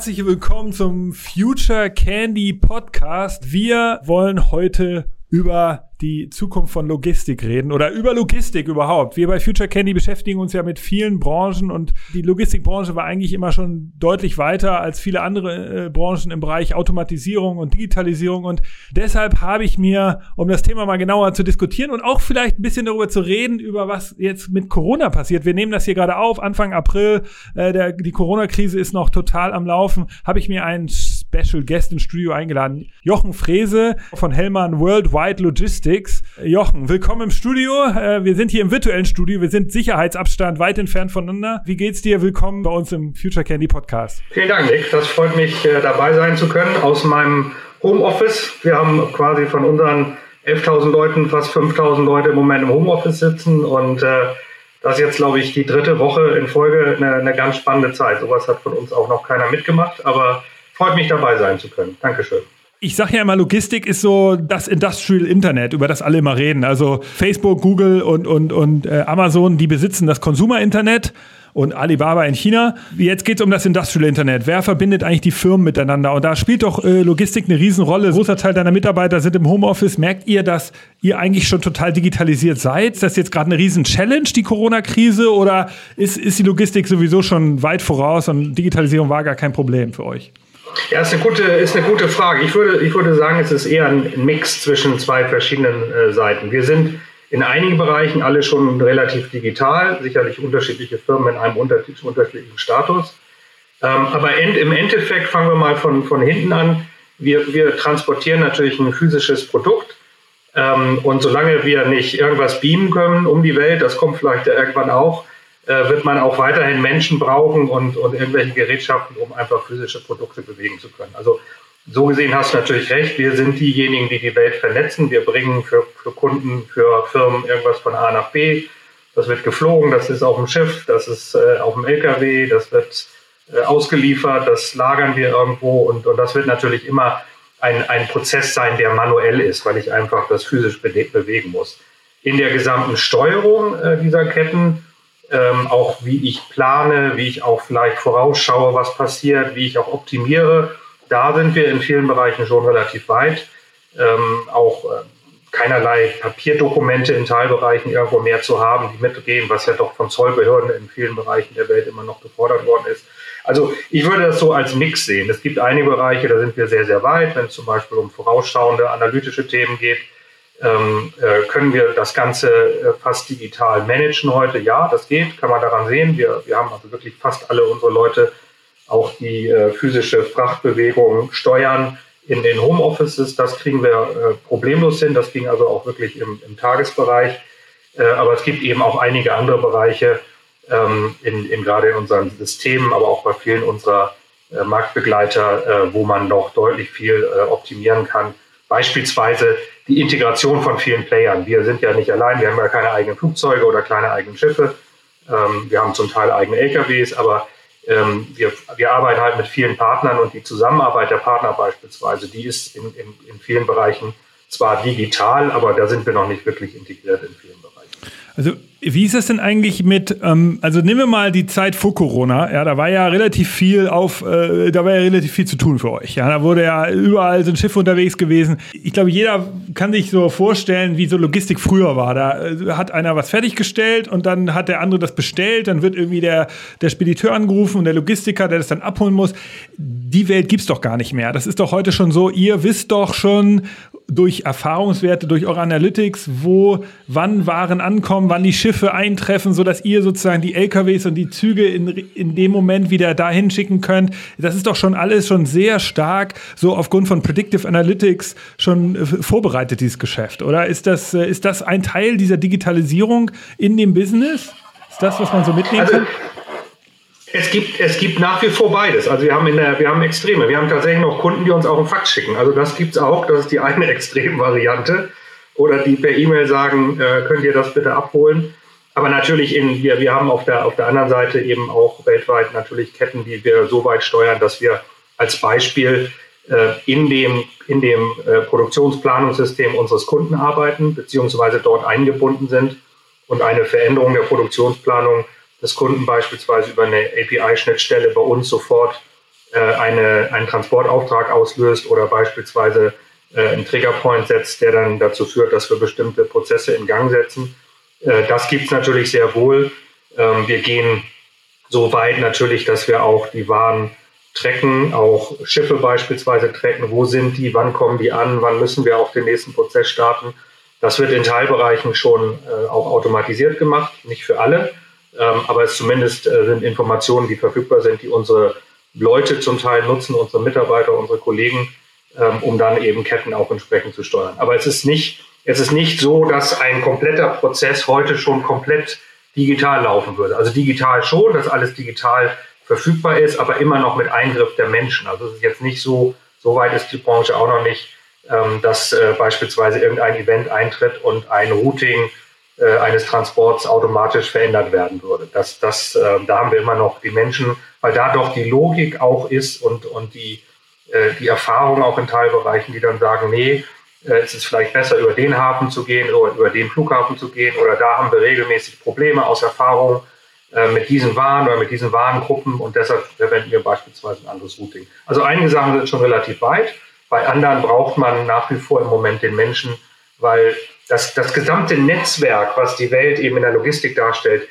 Herzlich willkommen zum Future Candy Podcast. Wir wollen heute über die Zukunft von Logistik reden oder über Logistik überhaupt. Wir bei Future Candy beschäftigen uns ja mit vielen Branchen und die Logistikbranche war eigentlich immer schon deutlich weiter als viele andere äh, Branchen im Bereich Automatisierung und Digitalisierung und deshalb habe ich mir, um das Thema mal genauer zu diskutieren und auch vielleicht ein bisschen darüber zu reden, über was jetzt mit Corona passiert. Wir nehmen das hier gerade auf, Anfang April, äh, der, die Corona-Krise ist noch total am Laufen, habe ich mir einen Special Guest ins Studio eingeladen. Jochen Frese von Hellmann Worldwide Logistics. Jochen, willkommen im Studio. Äh, wir sind hier im virtuellen Studio. Wir sind Sicherheitsabstand weit entfernt voneinander. Wie geht's dir? Willkommen bei uns im Future Candy Podcast. Vielen Dank, Nick. Das freut mich, äh, dabei sein zu können aus meinem Homeoffice. Wir haben quasi von unseren 11.000 Leuten fast 5.000 Leute im Moment im Homeoffice sitzen und äh, das ist jetzt, glaube ich, die dritte Woche in Folge eine, eine ganz spannende Zeit. Sowas hat von uns auch noch keiner mitgemacht, aber freut mich dabei sein zu können. Dankeschön. Ich sage ja immer, Logistik ist so das Industrial Internet, über das alle immer reden. Also Facebook, Google und, und, und äh, Amazon, die besitzen das Consumer-Internet und Alibaba in China. Jetzt geht es um das Industrial Internet. Wer verbindet eigentlich die Firmen miteinander? Und da spielt doch äh, Logistik eine Riesenrolle. Ein großer Teil deiner Mitarbeiter sind im Homeoffice. Merkt ihr, dass ihr eigentlich schon total digitalisiert seid? Ist das jetzt gerade eine Riesen-Challenge, die Corona-Krise? Oder ist, ist die Logistik sowieso schon weit voraus und Digitalisierung war gar kein Problem für euch? Ja, ist eine gute, ist eine gute Frage. Ich würde, ich würde sagen, es ist eher ein Mix zwischen zwei verschiedenen äh, Seiten. Wir sind in einigen Bereichen alle schon relativ digital, sicherlich unterschiedliche Firmen in einem unterschiedlichen Status. Ähm, aber end, im Endeffekt fangen wir mal von, von hinten an. Wir, wir transportieren natürlich ein physisches Produkt. Ähm, und solange wir nicht irgendwas beamen können um die Welt, das kommt vielleicht irgendwann auch, wird man auch weiterhin Menschen brauchen und, und irgendwelche Gerätschaften, um einfach physische Produkte bewegen zu können. Also so gesehen hast du natürlich recht. Wir sind diejenigen, die die Welt vernetzen. Wir bringen für, für Kunden, für Firmen irgendwas von A nach B. Das wird geflogen, das ist auf dem Schiff, das ist äh, auf dem LKW, das wird äh, ausgeliefert, das lagern wir irgendwo und, und das wird natürlich immer ein, ein Prozess sein, der manuell ist, weil ich einfach das physisch bewegen muss. In der gesamten Steuerung äh, dieser Ketten ähm, auch wie ich plane, wie ich auch vielleicht vorausschaue, was passiert, wie ich auch optimiere. Da sind wir in vielen Bereichen schon relativ weit. Ähm, auch äh, keinerlei Papierdokumente in Teilbereichen irgendwo mehr zu haben, die mitgehen, was ja doch von Zollbehörden in vielen Bereichen der Welt immer noch gefordert worden ist. Also ich würde das so als Mix sehen. Es gibt einige Bereiche, da sind wir sehr, sehr weit, wenn es zum Beispiel um vorausschauende analytische Themen geht ähm, äh, können wir das Ganze äh, fast digital managen heute? Ja, das geht, kann man daran sehen. Wir, wir haben also wirklich fast alle unsere Leute auch die äh, physische Frachtbewegung steuern in den Homeoffices. Das kriegen wir äh, problemlos hin. Das ging also auch wirklich im, im Tagesbereich. Äh, aber es gibt eben auch einige andere Bereiche, ähm, in, in, gerade in unseren Systemen, aber auch bei vielen unserer äh, Marktbegleiter, wo man noch deutlich viel optimieren kann. Beispielsweise die Integration von vielen Playern. Wir sind ja nicht allein, wir haben ja keine eigenen Flugzeuge oder keine eigenen Schiffe. Ähm, wir haben zum Teil eigene LKWs, aber ähm, wir, wir arbeiten halt mit vielen Partnern und die Zusammenarbeit der Partner beispielsweise, die ist in, in, in vielen Bereichen zwar digital, aber da sind wir noch nicht wirklich integriert in vielen Bereichen. Also wie ist das denn eigentlich mit, ähm, also nehmen wir mal die Zeit vor Corona, ja, da war ja relativ viel auf, äh, da war ja relativ viel zu tun für euch. Ja, da wurde ja überall so ein Schiff unterwegs gewesen. Ich glaube, jeder kann sich so vorstellen, wie so Logistik früher war. Da äh, hat einer was fertiggestellt und dann hat der andere das bestellt, dann wird irgendwie der, der Spediteur angerufen und der Logistiker, der das dann abholen muss. Die Welt gibt's doch gar nicht mehr. Das ist doch heute schon so, ihr wisst doch schon durch Erfahrungswerte, durch eure Analytics, wo, wann Waren ankommen, wann die Schiffe eintreffen, sodass ihr sozusagen die LKWs und die Züge in, in dem Moment wieder dahin schicken könnt. Das ist doch schon alles schon sehr stark so aufgrund von Predictive Analytics schon äh, vorbereitet, dieses Geschäft, oder? Ist das, äh, ist das ein Teil dieser Digitalisierung in dem Business? Ist das, was man so mitnehmen also, kann? Es gibt, es gibt nach wie vor beides. Also wir haben, in der, wir haben Extreme. Wir haben tatsächlich noch Kunden, die uns auch einen Fax schicken. Also das gibt es auch. Das ist die eine Extremvariante. Oder die per E-Mail sagen, äh, könnt ihr das bitte abholen. Aber natürlich, in, wir, wir haben auf der, auf der anderen Seite eben auch weltweit natürlich Ketten, die wir so weit steuern, dass wir als Beispiel äh, in dem, in dem äh, Produktionsplanungssystem unseres Kunden arbeiten, beziehungsweise dort eingebunden sind und eine Veränderung der Produktionsplanung des Kunden beispielsweise über eine API-Schnittstelle bei uns sofort äh, eine, einen Transportauftrag auslöst oder beispielsweise äh, einen Triggerpoint setzt, der dann dazu führt, dass wir bestimmte Prozesse in Gang setzen. Äh, das gibt es natürlich sehr wohl. Ähm, wir gehen so weit natürlich, dass wir auch die Waren tracken, auch Schiffe beispielsweise tracken. Wo sind die? Wann kommen die an? Wann müssen wir auch den nächsten Prozess starten? Das wird in Teilbereichen schon äh, auch automatisiert gemacht, nicht für alle, ähm, aber es zumindest äh, sind Informationen, die verfügbar sind, die unsere Leute zum Teil nutzen, unsere Mitarbeiter, unsere Kollegen, ähm, um dann eben Ketten auch entsprechend zu steuern. Aber es ist nicht, es ist nicht so, dass ein kompletter Prozess heute schon komplett digital laufen würde. Also digital schon, dass alles digital verfügbar ist, aber immer noch mit Eingriff der Menschen. Also es ist jetzt nicht so, so weit ist die Branche auch noch nicht, ähm, dass äh, beispielsweise irgendein Event eintritt und ein Routing äh, eines Transports automatisch verändert werden würde. Das, das, äh, da haben wir immer noch die Menschen, weil da doch die Logik auch ist und, und die, äh, die Erfahrung auch in Teilbereichen, die dann sagen, nee, äh, es ist vielleicht besser, über den Hafen zu gehen oder über den Flughafen zu gehen oder da haben wir regelmäßig Probleme aus Erfahrung äh, mit diesen Waren oder mit diesen Warengruppen und deshalb verwenden wir beispielsweise ein anderes Routing. Also einige Sachen sind schon relativ weit, bei anderen braucht man nach wie vor im Moment den Menschen, weil das, das gesamte Netzwerk, was die Welt eben in der Logistik darstellt,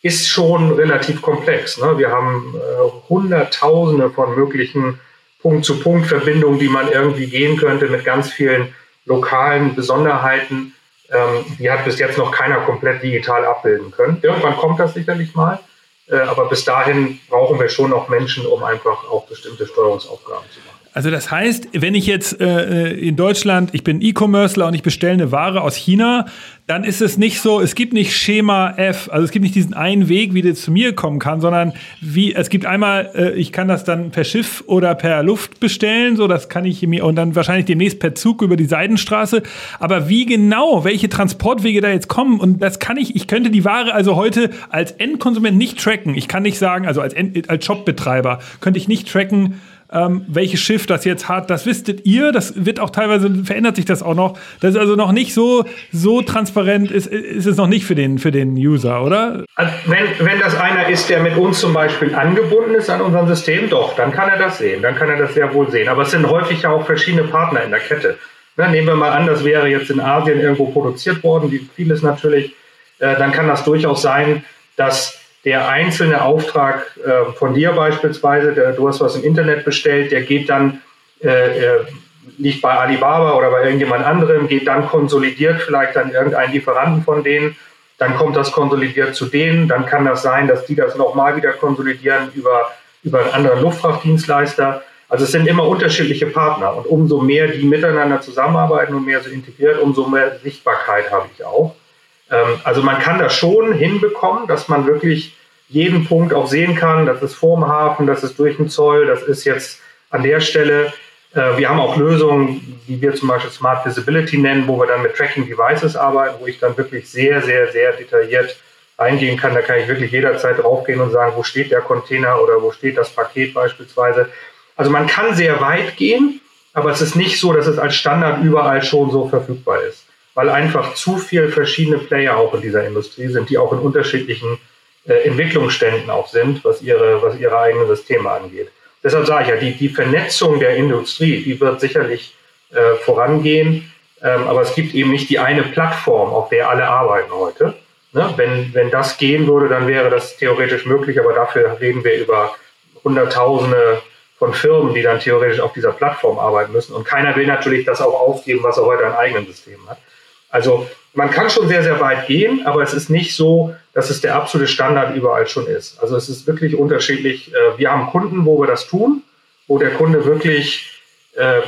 ist schon relativ komplex. Ne? Wir haben äh, Hunderttausende von möglichen Punkt-zu-Punkt-Verbindungen, die man irgendwie gehen könnte mit ganz vielen lokalen Besonderheiten. Ähm, die hat bis jetzt noch keiner komplett digital abbilden können. Irgendwann kommt das sicherlich mal, äh, aber bis dahin brauchen wir schon noch Menschen, um einfach auch bestimmte Steuerungsaufgaben zu machen. Also das heißt, wenn ich jetzt äh, in Deutschland, ich bin E-Commercer und ich bestelle eine Ware aus China, dann ist es nicht so, es gibt nicht Schema F, also es gibt nicht diesen einen Weg, wie das zu mir kommen kann, sondern wie es gibt einmal, äh, ich kann das dann per Schiff oder per Luft bestellen, so das kann ich mir und dann wahrscheinlich demnächst per Zug über die Seidenstraße. Aber wie genau, welche Transportwege da jetzt kommen und das kann ich, ich könnte die Ware also heute als Endkonsument nicht tracken. Ich kann nicht sagen, also als, End, als Shopbetreiber könnte ich nicht tracken ähm, welches Schiff das jetzt hat. Das wisstet ihr. Das wird auch teilweise, verändert sich das auch noch. Das ist also noch nicht so, so transparent, ist, ist es noch nicht für den, für den User, oder? Also wenn, wenn das einer ist, der mit uns zum Beispiel angebunden ist an unserem System, doch, dann kann er das sehen. Dann kann er das sehr wohl sehen. Aber es sind häufig ja auch verschiedene Partner in der Kette. Na, nehmen wir mal an, das wäre jetzt in Asien irgendwo produziert worden, wie vieles natürlich. Äh, dann kann das durchaus sein, dass der einzelne Auftrag äh, von dir beispielsweise, der, du hast was im Internet bestellt, der geht dann, äh, liegt bei Alibaba oder bei irgendjemand anderem, geht dann konsolidiert vielleicht an irgendeinen Lieferanten von denen, dann kommt das konsolidiert zu denen, dann kann das sein, dass die das nochmal wieder konsolidieren über, über einen anderen Luftfrachtdienstleister. Also es sind immer unterschiedliche Partner und umso mehr die miteinander zusammenarbeiten und mehr so integriert, umso mehr Sichtbarkeit habe ich auch. Ähm, also man kann das schon hinbekommen, dass man wirklich jeden Punkt auch sehen kann. Das ist vorm Hafen, das ist durch den Zoll, das ist jetzt an der Stelle. Äh, wir haben auch Lösungen, die wir zum Beispiel Smart Visibility nennen, wo wir dann mit Tracking Devices arbeiten, wo ich dann wirklich sehr, sehr, sehr detailliert eingehen kann. Da kann ich wirklich jederzeit draufgehen und sagen, wo steht der Container oder wo steht das Paket beispielsweise. Also man kann sehr weit gehen, aber es ist nicht so, dass es als Standard überall schon so verfügbar ist weil einfach zu viele verschiedene Player auch in dieser Industrie sind, die auch in unterschiedlichen äh, Entwicklungsständen auch sind, was ihre, was ihre eigenen Systeme angeht. Deshalb sage ich ja, die, die Vernetzung der Industrie, die wird sicherlich äh, vorangehen, ähm, aber es gibt eben nicht die eine Plattform, auf der alle arbeiten heute. Ne? Wenn, wenn das gehen würde, dann wäre das theoretisch möglich, aber dafür reden wir über Hunderttausende von Firmen, die dann theoretisch auf dieser Plattform arbeiten müssen. Und keiner will natürlich das auch aufgeben, was er heute an eigenen Systemen hat. Also man kann schon sehr, sehr weit gehen, aber es ist nicht so, dass es der absolute Standard überall schon ist. Also es ist wirklich unterschiedlich. Äh, wir haben Kunden, wo wir das tun, wo der Kunde wirklich äh,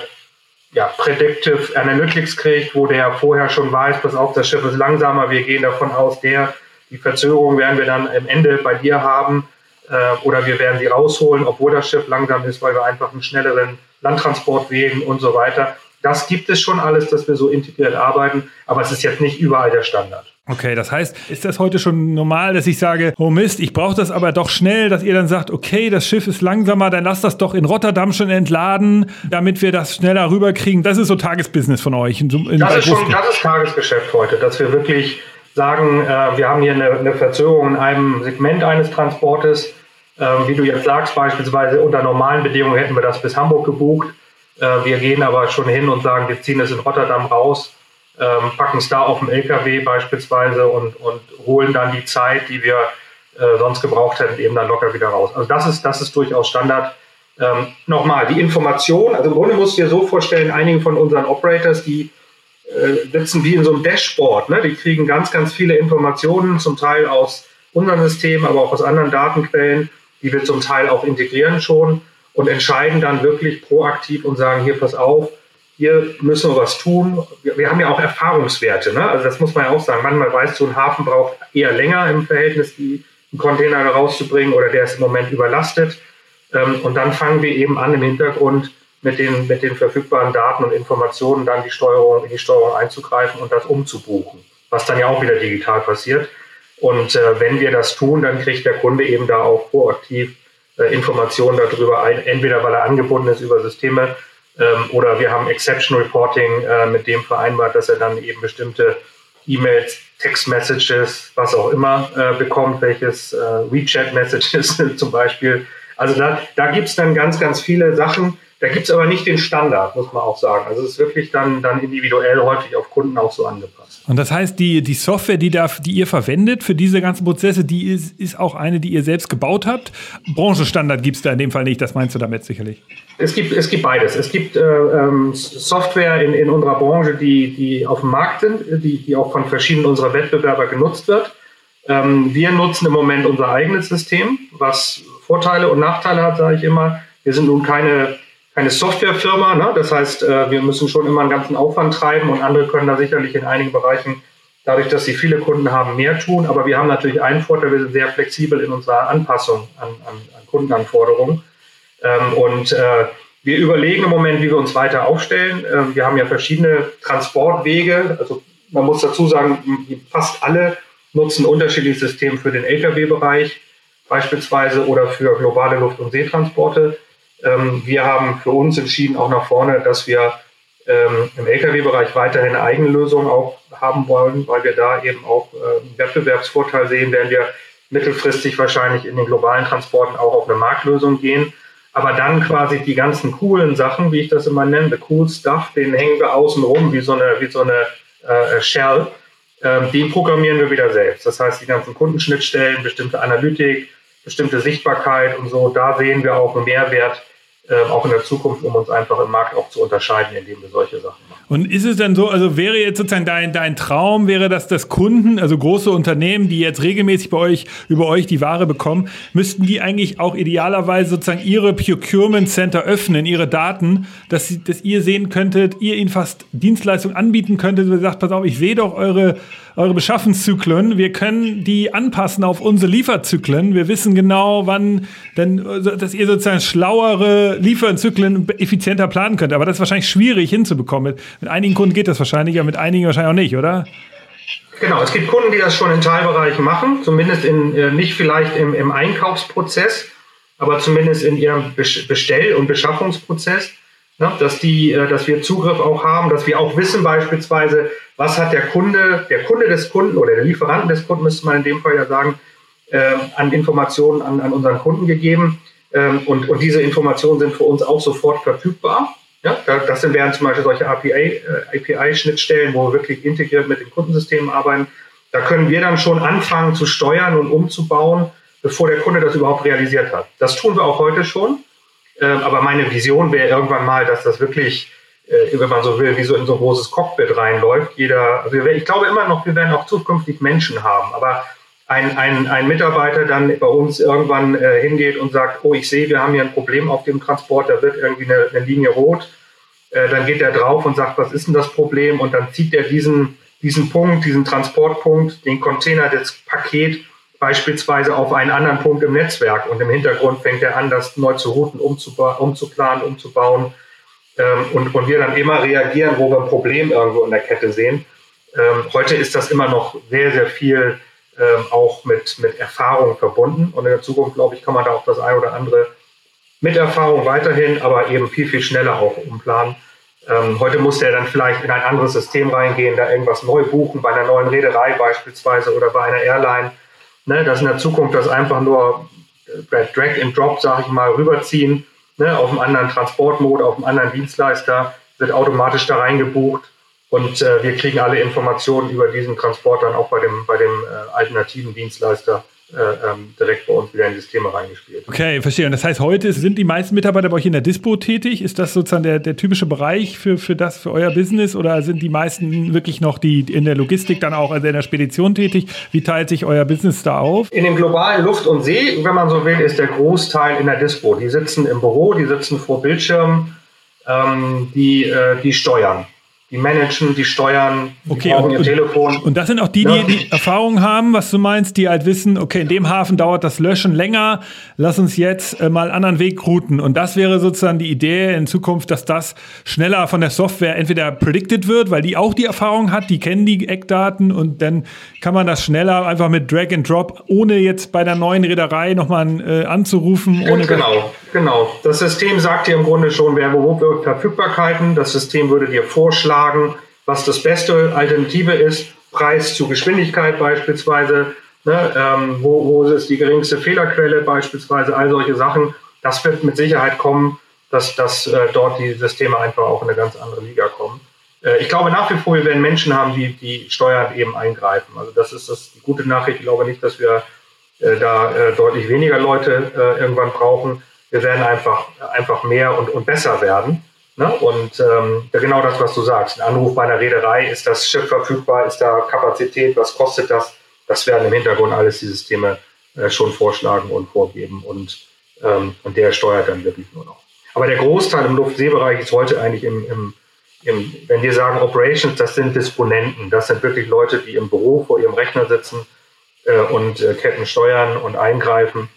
ja, Predictive Analytics kriegt, wo der vorher schon weiß, pass auf, das Schiff ist langsamer, wir gehen davon aus, der, die Verzögerung werden wir dann am Ende bei dir haben äh, oder wir werden sie rausholen, obwohl das Schiff langsam ist, weil wir einfach einen schnelleren Landtransport wählen und so weiter. Das gibt es schon alles, dass wir so integriert arbeiten, aber es ist jetzt nicht überall der Standard. Okay, das heißt, ist das heute schon normal, dass ich sage, oh Mist, ich brauche das aber doch schnell, dass ihr dann sagt, okay, das Schiff ist langsamer, dann lasst das doch in Rotterdam schon entladen, damit wir das schneller rüberkriegen. Das ist so Tagesbusiness von euch. In, in das, ist schon, das ist Tagesgeschäft heute, dass wir wirklich sagen, äh, wir haben hier eine, eine Verzögerung in einem Segment eines Transportes Ähm, wie du jetzt sagst, beispielsweise unter normalen Bedingungen hätten wir das bis Hamburg gebucht. Äh, wir gehen aber schon hin und sagen, wir ziehen es in Rotterdam raus, ähm, packen es da auf dem LKW beispielsweise und, und holen dann die Zeit, die wir äh, sonst gebraucht hätten, eben dann locker wieder raus. Also das ist, das ist durchaus Standard. Ähm, Nochmal, die Information, also im Grunde musst du dir so vorstellen, einige von unseren Operators, die äh, sitzen wie in so einem Dashboard. Ne? Die kriegen ganz, ganz viele Informationen, zum Teil aus unseren Systemen, aber auch aus anderen Datenquellen, die wir zum Teil auch integrieren schon und entscheiden dann wirklich proaktiv und sagen, hier, pass auf, hier müssen wir was tun. Wir, wir haben ja auch Erfahrungswerte. Ne? Also das muss man ja auch sagen. Manchmal weißt du, ein Hafen braucht eher länger im Verhältnis, die, einen Container rauszubringen oder der ist im Moment überlastet. Ähm, und dann fangen wir eben an, im Hintergrund mit den, mit den verfügbaren Daten und Informationen dann die Steuerung, in die Steuerung einzugreifen und das umzubuchen, was dann ja auch wieder digital passiert. Und äh, wenn wir das tun, dann kriegt der Kunde eben da auch proaktiv Informationen darüber ein, entweder weil er angebunden ist über Systeme ähm, oder wir haben Exception Reporting äh, mit dem vereinbart, dass er dann eben bestimmte E-Mails, Text-Messages, was auch immer äh, bekommt, welches äh, WeChat-Messages zum Beispiel. Also da, da gibt es dann ganz, ganz viele Sachen, da gibt es aber nicht den Standard, muss man auch sagen. Also es ist wirklich dann, dann individuell häufig auf Kunden auch so angepasst. Und das heißt, die, die Software, die, da, die ihr verwendet für diese ganzen Prozesse, die ist, ist auch eine, die ihr selbst gebaut habt. Branchenstandard gibt es da in dem Fall nicht, das meinst du damit sicherlich? Es gibt, es gibt beides. Es gibt äh, ähm, Software in, in unserer Branche, die, die auf dem Markt sind, die, die auch von verschiedenen unserer Wettbewerber genutzt wird. Ähm, wir nutzen im Moment unser eigenes System, was Vorteile und Nachteile hat, sage ich immer. Wir sind nun keine keine Softwarefirma. Ne? Das heißt, äh, wir müssen schon immer einen ganzen Aufwand treiben und andere können da sicherlich in einigen Bereichen, dadurch, dass sie viele Kunden haben, mehr tun. Aber wir haben natürlich einen Vorteil, wir sind sehr flexibel in unserer Anpassung an, an, an Kundenanforderungen. Ähm, und äh, wir überlegen im Moment, wie wir uns weiter aufstellen. Ähm, wir haben ja verschiedene Transportwege. Also man muss dazu sagen, fast alle nutzen unterschiedliche Systeme für den Lkw-Bereich beispielsweise oder für globale Luft- und Seetransporte. Ähm, wir haben für uns entschieden, auch nach vorne, dass wir ähm, im Lkw-Bereich weiterhin eigene Lösungen auch haben wollen, weil wir da eben auch äh, einen Wettbewerbsvorteil sehen, werden wir mittelfristig wahrscheinlich in den globalen Transporten auch auf eine Marktlösung gehen. Aber dann quasi die ganzen coolen Sachen, wie ich das immer nenne, the cool stuff, den hängen wir außen rum wie so eine, wie so eine äh, Shell. Ähm, den programmieren wir wieder selbst. Das heißt, die ganzen Kundenschnittstellen, bestimmte Analytik, bestimmte Sichtbarkeit und so, da sehen wir auch einen Mehrwert, äh, auch in der Zukunft, um uns einfach im Markt auch zu unterscheiden, indem wir solche Sachen machen. Und ist es denn so, also wäre jetzt sozusagen dein, dein Traum, wäre das, dass Kunden, also große Unternehmen, die jetzt regelmäßig bei euch, über euch die Ware bekommen, müssten die eigentlich auch idealerweise sozusagen ihre Procurement Center öffnen, ihre Daten, dass, sie, dass ihr sehen könntet, ihr ihnen fast Dienstleistungen anbieten könntet, ihr sagt, pass auf, ich sehe doch eure eure Beschaffungszyklen. Wir können die anpassen auf unsere Lieferzyklen. Wir wissen genau, wann, denn, dass ihr sozusagen schlauere Lieferzyklen effizienter planen könnt. Aber das ist wahrscheinlich schwierig hinzubekommen. Mit, mit einigen Kunden geht das wahrscheinlich, aber mit einigen wahrscheinlich auch nicht, oder? Genau, es gibt Kunden, die das schon in Teilbereichen machen, zumindest in, äh, nicht vielleicht im, im Einkaufsprozess, aber zumindest in ihrem Bestell- und Beschaffungsprozess. Ne, dass, die, äh, dass wir Zugriff auch haben, dass wir auch wissen beispielsweise, was hat der Kunde, der Kunde des Kunden oder der Lieferant des Kunden, müsste man in dem Fall ja sagen, äh, an Informationen an, an unseren Kunden gegeben. Ähm, und, und diese Informationen sind für uns auch sofort verfügbar. Ja, das sind wären zum Beispiel solche API-Schnittstellen, äh, API wo wir wirklich integriert mit den Kundensystemen arbeiten. Da können wir dann schon anfangen zu steuern und umzubauen, bevor der Kunde das überhaupt realisiert hat. Das tun wir auch heute schon. Ähm, aber meine Vision wäre irgendwann mal, dass das wirklich, äh, wenn man so will, wie so in so ein großes Cockpit reinläuft. Jeder, also ich glaube immer noch, wir werden auch zukünftig Menschen haben, aber ein, ein, ein Mitarbeiter dann bei uns irgendwann äh, hingeht und sagt, oh, ich sehe, wir haben hier ein Problem auf dem Transport, da wird irgendwie eine, eine Linie rot. Äh, dann geht er drauf und sagt, was ist denn das Problem? Und dann zieht er diesen, diesen Punkt, diesen Transportpunkt, den Container, das Paket beispielsweise auf einen anderen Punkt im Netzwerk und im Hintergrund fängt er an, das neu zu routen, umzuplanen, umzubauen ähm, und, und wir dann immer reagieren, wo wir ein Problem irgendwo in der Kette sehen. Ähm, heute ist das immer noch sehr, sehr viel ähm, auch mit, mit Erfahrung verbunden und in der Zukunft, glaube ich, kann man da auch das ein oder andere mit Erfahrung weiterhin, aber eben viel, viel schneller auch umplanen. Ähm, heute muss der dann vielleicht in ein anderes System reingehen, da irgendwas neu buchen, bei einer neuen Reederei beispielsweise oder bei einer Airline Ne, dass in der Zukunft das einfach nur Drag and Drop, sage ich mal, rüberziehen, ne, auf einen anderen Transportmode, auf einen anderen Dienstleister, wird automatisch da reingebucht und äh, wir kriegen alle Informationen über diesen Transport dann auch bei dem, bei dem äh, alternativen Dienstleister. äh, ähm, direkt bei uns wieder in die Systeme reingespielt. Okay, verstehe. Und das heißt, heute sind die meisten Mitarbeiter bei euch in der Dispo tätig? Ist das sozusagen der, der typische Bereich für, für das, für euer Business? Oder sind die meisten wirklich noch die in der Logistik dann auch, also in der Spedition tätig? Wie teilt sich euer Business da auf? In dem globalen Luft und See, wenn man so will, ist der Großteil in der Dispo. Die sitzen im Büro, die sitzen vor Bildschirmen, ähm, die, äh, die steuern die managen, die steuern, die okay, brauchen und, ihr Telefon. Und das sind auch die, die, ja. die Erfahrung haben, was du meinst, die halt wissen, okay, in dem Hafen dauert das Löschen länger, lass uns jetzt äh, mal einen anderen Weg routen. Und das wäre sozusagen die Idee in Zukunft, dass das schneller von der Software entweder predicted wird, weil die auch die Erfahrung hat, die kennen die Eckdaten und dann kann man das schneller einfach mit Drag and Drop, ohne jetzt bei der neuen Reederei nochmal äh, anzurufen. Ohne genau, genau. Das System sagt dir im Grunde schon, wer wo Verfügbarkeiten. Das System würde dir vorschlagen, was das beste Alternative ist, Preis zu Geschwindigkeit beispielsweise, ne, ähm, wo, wo ist die geringste Fehlerquelle beispielsweise, all solche Sachen. Das wird mit Sicherheit kommen, dass, dass äh, dort die Systeme einfach auch in eine ganz andere Liga kommen. Äh, ich glaube nach wie vor, wir werden Menschen haben, die, die steuern eben eingreifen. Also das ist das, die gute Nachricht. Ich glaube nicht, dass wir äh, da äh, deutlich weniger Leute äh, irgendwann brauchen. Wir werden einfach, einfach mehr und, und besser werden. Ne? Und ähm, genau das, was du sagst. Ein Anruf bei einer Reederei, ist das Schiff verfügbar, ist da Kapazität, was kostet das? Das werden im Hintergrund alles die Systeme äh, schon vorschlagen und vorgeben und, ähm, und der steuert dann wirklich nur noch. Aber der Großteil im Luftseebereich ist heute eigentlich im, im, im, wenn wir sagen Operations, das sind Disponenten, das sind wirklich Leute, die im Büro vor ihrem Rechner sitzen äh, und äh, Ketten steuern und eingreifen.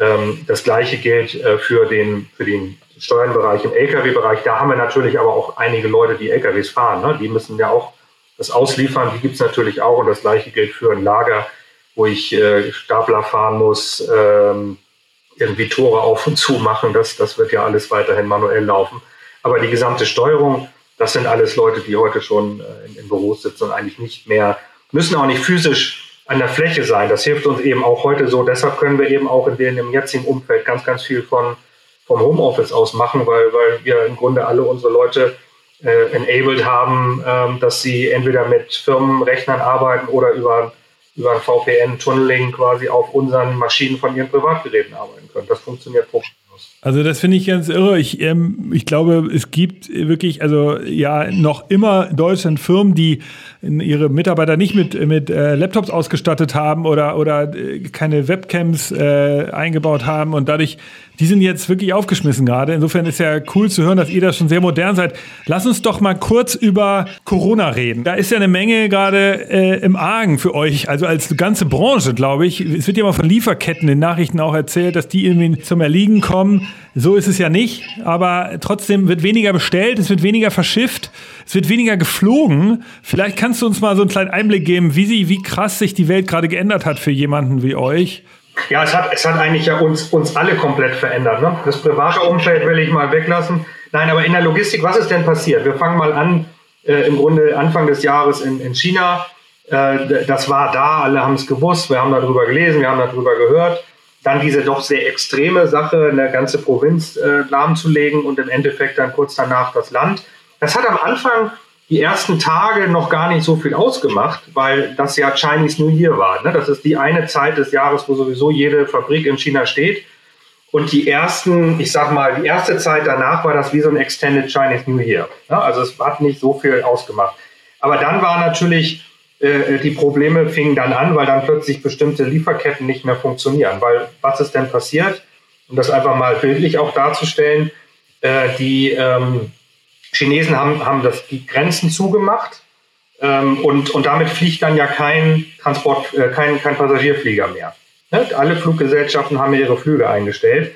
Ähm, das gleiche gilt äh, für den, für den Steuernbereich, im Lkw-Bereich, da haben wir natürlich aber auch einige Leute, die Lkws fahren. Ne? Die müssen ja auch das ausliefern, die gibt es natürlich auch. Und das gleiche gilt für ein Lager, wo ich äh, Stapler fahren muss, ähm, irgendwie Tore auf und zu machen. Das, das wird ja alles weiterhin manuell laufen. Aber die gesamte Steuerung, das sind alles Leute, die heute schon äh, in, in Büros sitzen und eigentlich nicht mehr, müssen auch nicht physisch an der Fläche sein. Das hilft uns eben auch heute so. Deshalb können wir eben auch in dem, jetzigen Umfeld ganz, ganz viel von vom Homeoffice aus machen, weil, weil wir im Grunde alle unsere Leute äh, enabled haben, ähm, dass sie entweder mit Firmenrechnern arbeiten oder über, über ein VPN-Tunneling quasi auf unseren Maschinen von ihren Privatgeräten arbeiten können. Das funktioniert problemlos. Also das finde ich ganz irre. Ich, ähm, ich glaube, es gibt wirklich, also ja, noch immer in Deutschland Firmen, die ihre Mitarbeiter nicht mit, mit äh, Laptops ausgestattet haben oder, oder äh, keine Webcams äh, eingebaut haben und dadurch die sind jetzt wirklich aufgeschmissen gerade. Insofern ist ja cool zu hören, dass ihr da schon sehr modern seid. Lass uns doch mal kurz über Corona reden. Da ist ja eine Menge gerade äh, im Argen für euch, also als ganze Branche, glaube ich. Es wird ja mal von Lieferketten in Nachrichten auch erzählt, dass die irgendwie zum Erliegen kommen. So ist es ja nicht, aber trotzdem wird weniger bestellt, es wird weniger verschifft, es wird weniger geflogen. Vielleicht kannst du uns mal so einen kleinen Einblick geben, wie, sie, wie krass sich die Welt gerade geändert hat für jemanden wie euch. Ja, es hat, es hat eigentlich ja uns, uns alle komplett verändert. Ne? Das private Umfeld will ich mal weglassen. Nein, aber in der Logistik, was ist denn passiert? Wir fangen mal an, äh, im Grunde Anfang des Jahres in, in China. Äh, das war da, alle haben es gewusst, wir haben darüber gelesen, wir haben darüber gehört. Dann diese doch sehr extreme Sache, eine ganze Provinz äh, lahmzulegen und im Endeffekt dann kurz danach das Land. Das hat am Anfang die ersten Tage noch gar nicht so viel ausgemacht, weil das ja Chinese New Year war. Ne? Das ist die eine Zeit des Jahres, wo sowieso jede Fabrik in China steht. Und die ersten, ich sag mal, die erste Zeit danach war das wie so ein Extended Chinese New Year. Ne? Also es hat nicht so viel ausgemacht. Aber dann war natürlich, äh, die Probleme fingen dann an, weil dann plötzlich bestimmte Lieferketten nicht mehr funktionieren. Weil was ist denn passiert? Um das einfach mal bildlich auch darzustellen, äh, die, ähm, Chinesen haben, haben das, die Grenzen zugemacht ähm, und, und damit fliegt dann ja kein Transport, äh, kein, kein Passagierflieger mehr. Ne? Alle Fluggesellschaften haben ihre Flüge eingestellt.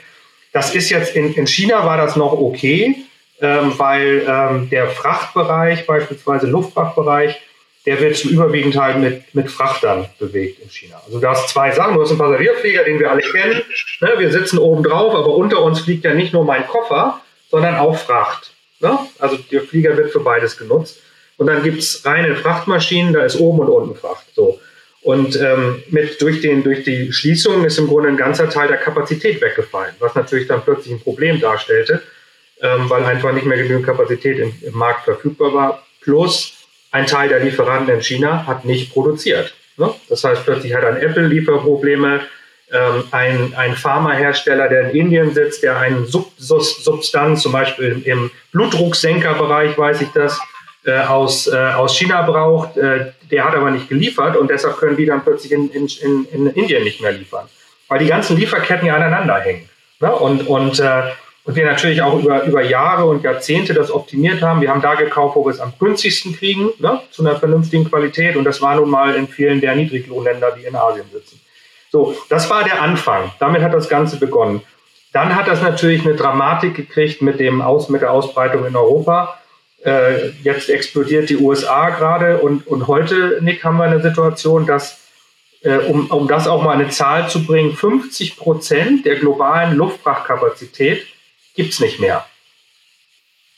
Das ist jetzt in, in China war das noch okay, ähm, weil ähm, der Frachtbereich, beispielsweise Luftfrachtbereich, der wird zum überwiegend halt mit, mit Frachtern bewegt in China. Also du hast zwei Sachen. Du hast einen Passagierflieger, den wir alle kennen. Ne? Wir sitzen oben drauf, aber unter uns fliegt ja nicht nur mein Koffer, sondern auch Fracht. Ne? Also der Flieger wird für beides genutzt. Und dann gibt es reine Frachtmaschinen, da ist oben und unten Fracht. So. Und ähm, mit, durch, den, durch die Schließung ist im Grunde ein ganzer Teil der Kapazität weggefallen, was natürlich dann plötzlich ein Problem darstellte, ähm, weil einfach nicht mehr genügend Kapazität im, im Markt verfügbar war. Plus ein Teil der Lieferanten in China hat nicht produziert. Ne? Das heißt, plötzlich hat ein Apple Lieferprobleme, ähm, ein, ein Pharmahersteller, der in Indien sitzt, der eine Sub Substanz, zum Beispiel im Blutdrucksenkerbereich, weiß ich das, äh, aus, äh, aus China braucht, äh, der hat aber nicht geliefert und deshalb können die dann plötzlich in, in, in, in Indien nicht mehr liefern. Weil die ganzen Lieferketten ja aneinander hängen. Ne? Und, und, äh, und wir natürlich auch über, über Jahre und Jahrzehnte das optimiert haben. Wir haben da gekauft, wo wir es am günstigsten kriegen, ne? zu einer vernünftigen Qualität. Und das war nun mal in vielen der Niedriglohnländer, die in Asien sitzen. So, das war der Anfang. Damit hat das Ganze begonnen. Dann hat das natürlich eine Dramatik gekriegt mit, dem Aus, mit der Ausbreitung in Europa. Äh, jetzt explodiert die USA gerade und, und heute, Nick, haben wir eine Situation, dass, äh, um, um das auch mal eine Zahl zu bringen, 50 Prozent der globalen Luftfrachtkapazität gibt es nicht mehr.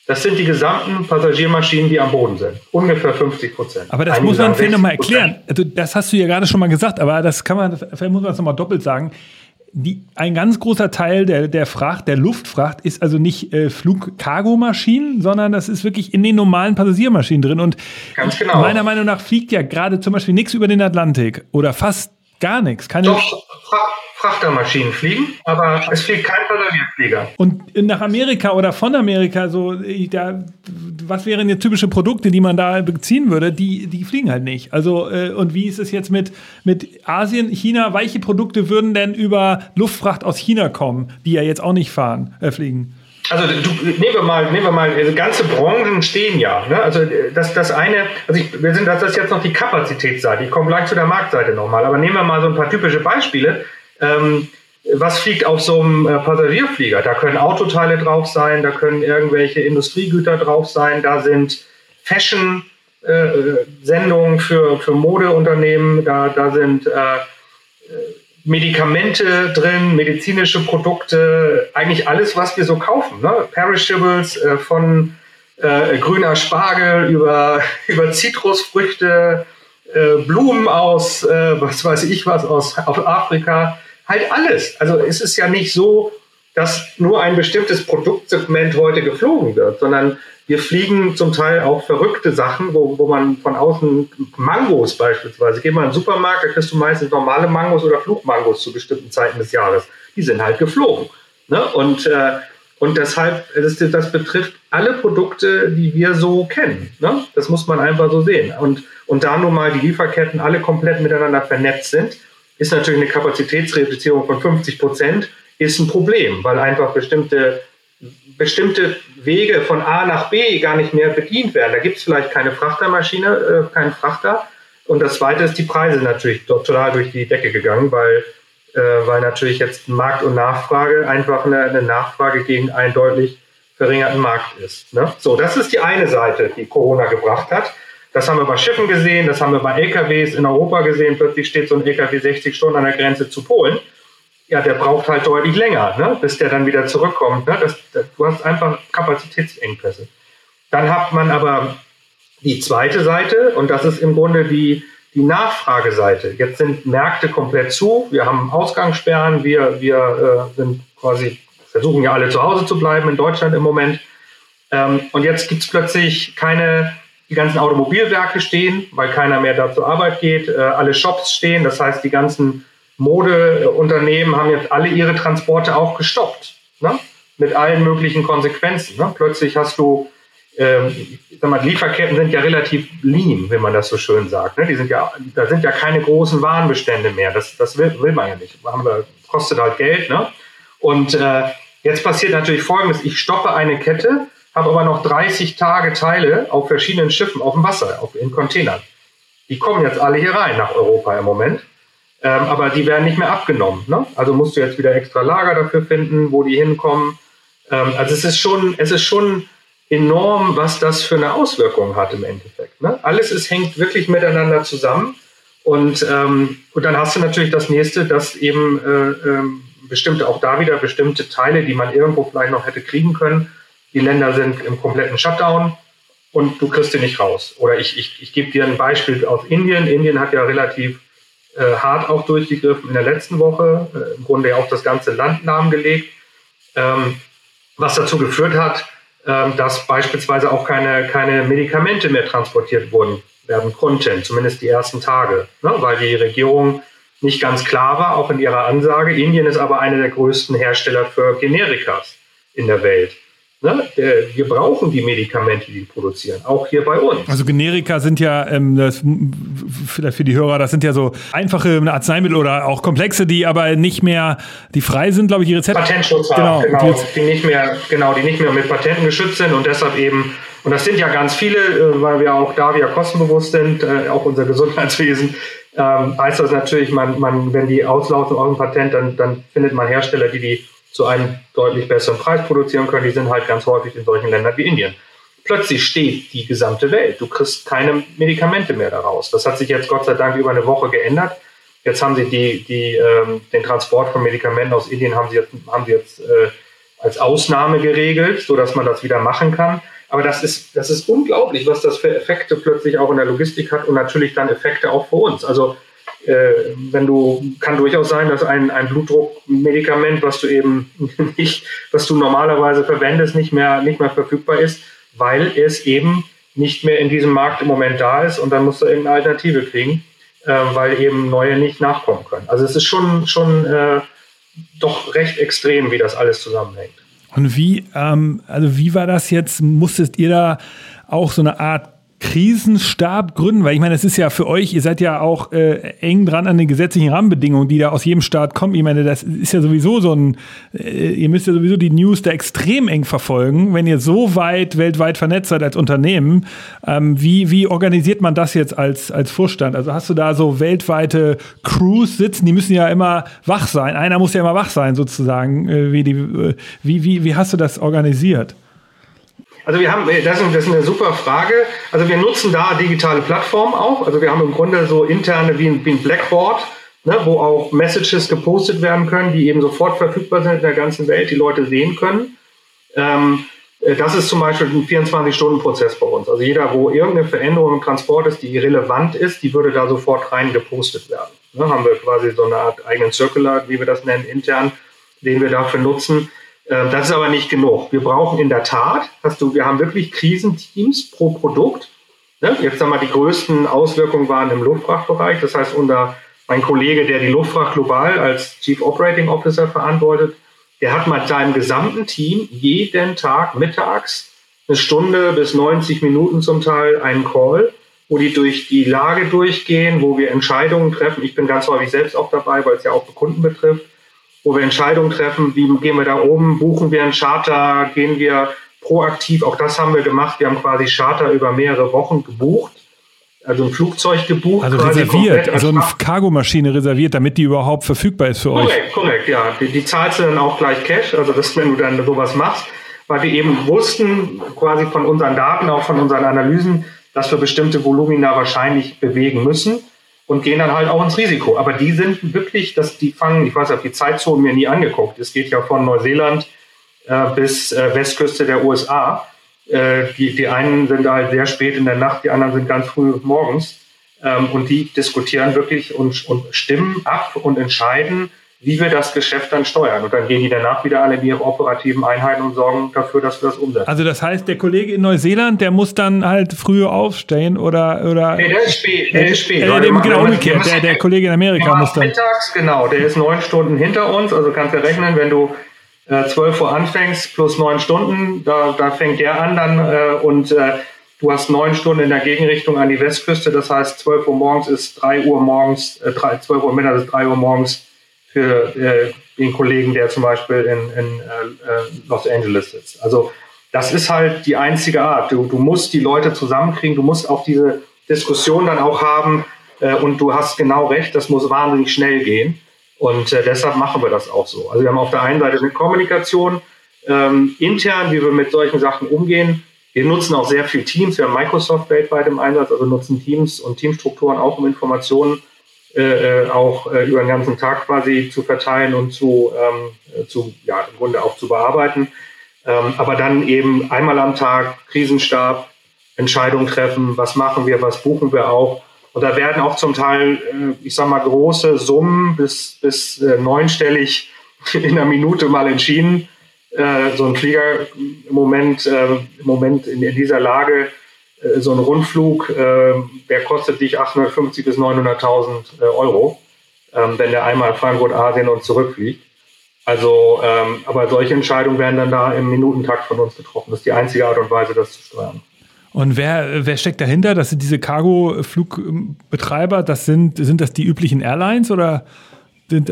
Das sind die gesamten Passagiermaschinen, die am Boden sind. Ungefähr 50 Prozent. Aber das Einige muss man vielleicht nochmal erklären. Also das hast du ja gerade schon mal gesagt, aber das kann man, vielleicht muss man das nochmal doppelt sagen die, ein ganz großer Teil der, der Fracht, der Luftfracht, ist also nicht äh, Flug-Cargo-Maschinen, sondern das ist wirklich in den normalen Passagiermaschinen drin. Und genau. meiner Meinung nach fliegt ja gerade zum Beispiel nichts über den Atlantik oder fast gar nichts. Keine Doch, Frachtermaschinen fliegen, aber es fliegt kein Passagierflieger. Und nach Amerika oder von Amerika, so, da, was wären jetzt typische Produkte, die man da beziehen würde? Die, die fliegen halt nicht. Also, äh, und wie ist es jetzt mit, mit Asien, China? Welche Produkte würden denn über Luftfracht aus China kommen, die ja jetzt auch nicht fahren, äh, fliegen? Also du, nehmen wir mal, nehmen wir mal, also ganze Branchen stehen ja. Ne? Also das, das eine, also ich, wir sind, das ist jetzt noch die Kapazitätsseite. Ich komme gleich zu der Marktseite nochmal. Aber nehmen wir mal so ein paar typische Beispiele. Ähm, was fliegt auf so einem äh, Passagierflieger? Da können Autoteile drauf sein, da können irgendwelche Industriegüter drauf sein, da sind Fashion-Sendungen äh, für, für Modeunternehmen, da, da sind äh, Medikamente drin, medizinische Produkte, eigentlich alles, was wir so kaufen. Ne? Perishables äh, von äh, grüner Spargel über, über Zitrusfrüchte, äh, Blumen aus, was weiß ich was, aus Afrika halt alles. Also es ist ja nicht so, dass nur ein bestimmtes Produktsegment heute geflogen wird, sondern wir fliegen zum Teil auch verrückte Sachen, wo, wo man von außen Mangos beispielsweise, geh mal in den Supermarkt, da kriegst du meistens normale Mangos oder Flugmangos zu bestimmten Zeiten des Jahres. Die sind halt geflogen. Ne? Und, äh, und deshalb, das, das betrifft alle Produkte, die wir so kennen. Ne? Das muss man einfach so sehen. Und, und da nun mal die Lieferketten alle komplett miteinander vernetzt sind, ist natürlich eine Kapazitätsreduzierung von 50 Prozent ist ein Problem, weil einfach bestimmte, bestimmte Wege von A nach B gar nicht mehr bedient werden. Da gibt es vielleicht keine Frachtermaschine, äh, keinen Frachter. Und das Zweite ist, die Preise natürlich total durch die Decke gegangen, weil, äh, weil natürlich jetzt Markt und Nachfrage einfach eine, eine Nachfrage gegen einen deutlich verringerten Markt ist. Ne? So, das ist die eine Seite, die Corona gebracht hat. Das haben wir bei Schiffen gesehen, das haben wir bei LKWs in Europa gesehen. Plötzlich steht so ein LKW 60 Stunden an der Grenze zu Polen. Ja, der braucht halt deutlich länger, ne, bis der dann wieder zurückkommt. Ne? Das, das, du hast einfach Kapazitätsengpässe. Dann hat man aber die zweite Seite und das ist im Grunde die, die Nachfrageseite. Jetzt sind Märkte komplett zu, wir haben Ausgangssperren, wir, wir äh, sind quasi, versuchen ja alle zu Hause zu bleiben in Deutschland im Moment. Ähm, und jetzt gibt es plötzlich keine die ganzen Automobilwerke stehen, weil keiner mehr da zur Arbeit geht. Äh, alle Shops stehen. Das heißt, die ganzen Modeunternehmen haben jetzt alle ihre Transporte auch gestoppt. Ne? Mit allen möglichen Konsequenzen. Ne? Plötzlich hast du, ähm, ich sag mal, Lieferketten sind ja relativ lean, wenn man das so schön sagt. Ne? Die sind ja, da sind ja keine großen Warenbestände mehr. Das, das will, will man ja nicht. Wir, kostet halt Geld. Ne? Und äh, jetzt passiert natürlich Folgendes. Ich stoppe eine Kette habe aber noch 30 Tage Teile auf verschiedenen Schiffen auf dem Wasser, auf, in Containern. Die kommen jetzt alle hier rein nach Europa im Moment. Ähm, aber die werden nicht mehr abgenommen. Ne? Also musst du jetzt wieder extra Lager dafür finden, wo die hinkommen. Ähm, also es ist schon, es ist schon enorm, was das für eine Auswirkung hat im Endeffekt. Ne? Alles ist, hängt wirklich miteinander zusammen. Und, ähm, und dann hast du natürlich das nächste, dass eben äh, ähm, bestimmte, auch da wieder bestimmte Teile, die man irgendwo vielleicht noch hätte kriegen können, die Länder sind im kompletten Shutdown und du kriegst die nicht raus. Oder ich, ich, ich gebe dir ein Beispiel aus Indien. Indien hat ja relativ äh, hart auch durchgegriffen in der letzten Woche, äh, im Grunde ja auch das ganze Land lahmgelegt, ähm, was dazu geführt hat, ähm, dass beispielsweise auch keine, keine Medikamente mehr transportiert wurden, werden konnten, zumindest die ersten Tage, ne? weil die Regierung nicht ganz klar war, auch in ihrer Ansage. Indien ist aber einer der größten Hersteller für Generikas in der Welt. Ne? Wir brauchen die Medikamente, die, die produzieren, auch hier bei uns. Also Generika sind ja, ähm, das, vielleicht für die Hörer, das sind ja so einfache Arzneimittel oder auch komplexe, die aber nicht mehr, die frei sind, glaube ich, die Rezepte. Patentschutz genau, genau die, nicht mehr, genau, die nicht mehr mit Patenten geschützt sind und deshalb eben, und das sind ja ganz viele, äh, weil wir auch da wieder kostenbewusst sind, äh, auch unser Gesundheitswesen, ähm, heißt das natürlich, man, man, wenn die auslaufen aus dem Patent, dann, dann findet man Hersteller, die die zu einem deutlich besseren Preis produzieren können. Die sind halt ganz häufig in solchen Ländern wie Indien. Plötzlich steht die gesamte Welt. Du kriegst keine Medikamente mehr daraus. Das hat sich jetzt Gott sei Dank über eine Woche geändert. Jetzt haben sie die, die, ähm, den Transport von Medikamenten aus Indien haben sie jetzt, haben sie jetzt äh, als Ausnahme geregelt, sodass man das wieder machen kann. Aber das ist, das ist unglaublich, was das für Effekte plötzlich auch in der Logistik hat und natürlich dann Effekte auch für uns. Also äh, wenn du, kann durchaus sein, dass ein, ein Blutdruckmedikament, was du eben nicht, was du normalerweise verwendest, nicht mehr, nicht mehr verfügbar ist, weil es eben nicht mehr in diesem Markt im Moment da ist und dann musst du irgendeine Alternative kriegen, äh, weil eben neue nicht nachkommen können. Also es ist schon, schon äh, doch recht extrem, wie das alles zusammenhängt. Und wie, ähm, also wie war das jetzt? Musstet ihr da auch so eine Art Krisenstab gründen? Weil ich meine, es ist ja für euch, ihr seid ja auch äh, eng dran an den gesetzlichen Rahmenbedingungen, die da aus jedem Staat kommen. Ich meine, das ist ja sowieso so ein, äh, ihr müsst ja sowieso die News da extrem eng verfolgen, wenn ihr so weit weltweit vernetzt seid als Unternehmen. Ähm, wie, wie organisiert man das jetzt als, als Vorstand? Also hast du da so weltweite Crews sitzen, die müssen ja immer wach sein. Einer muss ja immer wach sein, sozusagen. Äh, wie, die, äh, wie, wie, wie hast du das organisiert? Also wir haben, das ist, eine super Frage. Also wir nutzen da digitale Plattformen auch. Also wir haben im Grunde so interne wie ein, wie ein Blackboard, ne, wo auch Messages gepostet werden können, die eben sofort verfügbar sind in der ganzen Welt, die Leute sehen können. Ähm, äh, das ist zum Beispiel ein 24-Stunden-Prozess bei uns. Also jeder, wo irgendeine Veränderung im Transport ist, die relevant ist, die würde da sofort rein gepostet werden. Ne, haben wir quasi so eine Art eigenen Circular, wie wir das nennen, intern, den wir dafür nutzen. Ähm, das ist aber nicht genug. Wir brauchen in der Tat, hast du, wir haben wirklich Krisenteams pro Produkt. Ne? Jetzt sagen wir, die größten Auswirkungen waren im Luftfrachtbereich. Das heißt, unser, mein Kollege, der die Luftfracht global als Chief Operating Officer verantwortet, der hat mit seinem gesamten Team jeden Tag mittags eine Stunde bis 90 Minuten zum Teil einen Call, wo die durch die Lage durchgehen, wo wir Entscheidungen treffen. Ich bin ganz häufig selbst auch dabei, weil es ja auch Kunden betrifft wo wir Entscheidungen treffen, wie gehen wir da oben, buchen wir einen Charter, gehen wir proaktiv, auch das haben wir gemacht, wir haben quasi Charter über mehrere Wochen gebucht, also ein Flugzeug gebucht. Also reserviert, also eine Cargomaschine reserviert, damit die überhaupt verfügbar ist für korrekt, euch. Korrekt, korrekt, ja. Die, die zahlst du dann auch gleich Cash, also das, wenn du dann sowas machst, weil wir eben wussten, quasi von unseren Daten, auch von unseren Analysen, dass wir bestimmte Volumina wahrscheinlich bewegen müssen und gehen dann halt auch ins Risiko. Aber die sind wirklich, dass die fangen, ich weiß, habe die Zeitzonen mir nie angeguckt. Es geht ja von Neuseeland äh, bis äh, Westküste der USA. Äh, die, die einen sind halt sehr spät in der Nacht, die anderen sind ganz früh morgens. Ähm, und die diskutieren wirklich und, und stimmen ab und entscheiden, wie wir das Geschäft dann steuern. Und dann gehen die danach wieder alle in ihre operativen Einheiten und sorgen dafür, dass wir das umsetzen. Also das heißt, der Kollege in Neuseeland, der muss dann halt früher aufstehen oder... oder nee, der ist spät. Der ist spät. Äh, dem, genau umgekehrt, der, der Kollege in Amerika muss dann... Mittags, genau, der ist neun Stunden hinter uns. Also kannst du rechnen, wenn du äh, 12 Uhr anfängst plus neun Stunden, da, da fängt der an dann äh, und... Äh, Du hast neun Stunden in der Gegenrichtung an die Westküste, das heißt 12 Uhr morgens ist 3 Uhr morgens, äh, 12 Uhr mittags ist 3 Uhr morgens für äh, den Kollegen, der zum Beispiel in, in äh, Los Angeles sitzt. Also das ist halt die einzige Art. Du, du musst die Leute zusammenkriegen, du musst auch diese Diskussion dann auch haben äh, und du hast genau recht, das muss wahnsinnig schnell gehen. Und äh, deshalb machen wir das auch so. Also wir haben auf der einen Seite eine Kommunikation ähm, intern, wie wir mit solchen Sachen umgehen. Wir nutzen auch sehr viel Teams. Wir haben Microsoft weltweit im Einsatz, also nutzen Teams und Teamstrukturen auch, um Informationen äh, äh, auch äh, über den ganzen Tag quasi zu verteilen und zu, ähm, zu ja, im Grunde auch zu bearbeiten. Ähm, aber dann eben einmal am Tag Krisenstab, Entscheidungen treffen, was machen wir, was buchen wir auch. Und da werden auch zum Teil, äh, ich sag mal, große Summen bis, bis äh, neunstellig in einer Minute mal entschieden. Äh, so ein Flieger im Moment, im Moment in, dieser Lage, so ein Rundflug, der kostet dich 850 bis 900.000 Euro, ähm, wenn der einmal Frankfurt, Asien und zurückfliegt. Also, ähm, aber solche Entscheidungen werden dann da im Minutentakt von uns getroffen. Das ist die einzige Art und Weise, das zu steuern. Und wer, wer steckt dahinter? Das sind diese Cargo-Flugbetreiber, das sind, sind das die üblichen Airlines oder?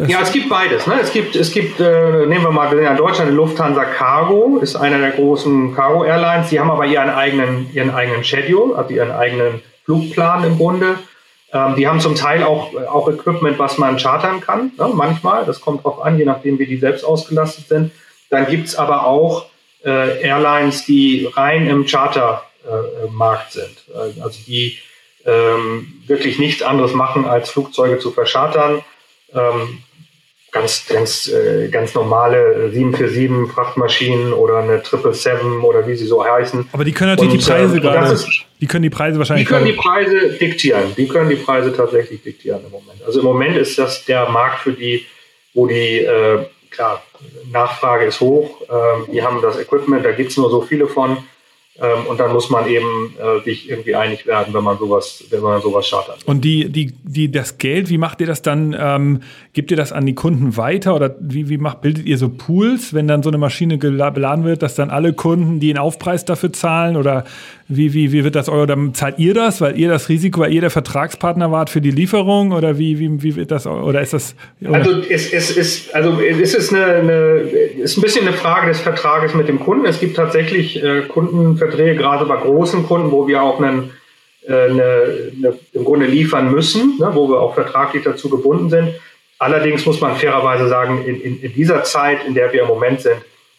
Ja, es gibt beides. Ne? Es gibt, es gibt äh, nehmen wir mal, in Deutschland, die Lufthansa Cargo ist einer der großen Cargo-Airlines. Die haben aber ihren eigenen, ihren eigenen Schedule, also ihren eigenen Flugplan im Grunde. Ähm, die haben zum Teil auch, auch Equipment, was man chartern kann, ne? manchmal. Das kommt drauf an, je nachdem, wie die selbst ausgelastet sind. Dann gibt es aber auch äh, Airlines, die rein im Charter äh, sind. Äh, also die ähm, wirklich nichts anderes machen, als Flugzeuge zu verschartern. Ähm, ganz, ganz, äh, ganz normale 747 Frachtmaschinen oder eine 777 oder wie sie so heißen. Aber die können natürlich Und, die Preise äh, gerade, die können die Preise wahrscheinlich. Die können die Preise diktieren. Die können die Preise tatsächlich diktieren im Moment. Also im Moment ist das der Markt für die, wo die, äh, klar, Nachfrage ist hoch. Ähm, die haben das Equipment, da gibt es nur so viele von. Ähm, und dann muss man eben äh, sich irgendwie einig werden, wenn man sowas, wenn man sowas chartert. Und die, die, die, das Geld, wie macht ihr das dann? Ähm, gebt ihr das an die Kunden weiter oder wie, wie macht, bildet ihr so Pools, wenn dann so eine Maschine beladen wird, dass dann alle Kunden, die einen Aufpreis dafür zahlen oder wie, wie, wie wird das euer, dann zahlt ihr das, weil ihr das Risiko, weil ihr der Vertragspartner wart für die Lieferung oder wie, wie, wie wird das, oder ist das? Oder? Also es, es ist, also es ist eine, eine, ist ein bisschen eine Frage des Vertrages mit dem Kunden. Es gibt tatsächlich äh, Kundenverträge, gerade bei großen Kunden, wo wir auch einen, äh, eine, eine, im Grunde liefern müssen, ne, wo wir auch vertraglich dazu gebunden sind. Allerdings muss man fairerweise sagen, in, in, in dieser Zeit, in der wir im Moment sind,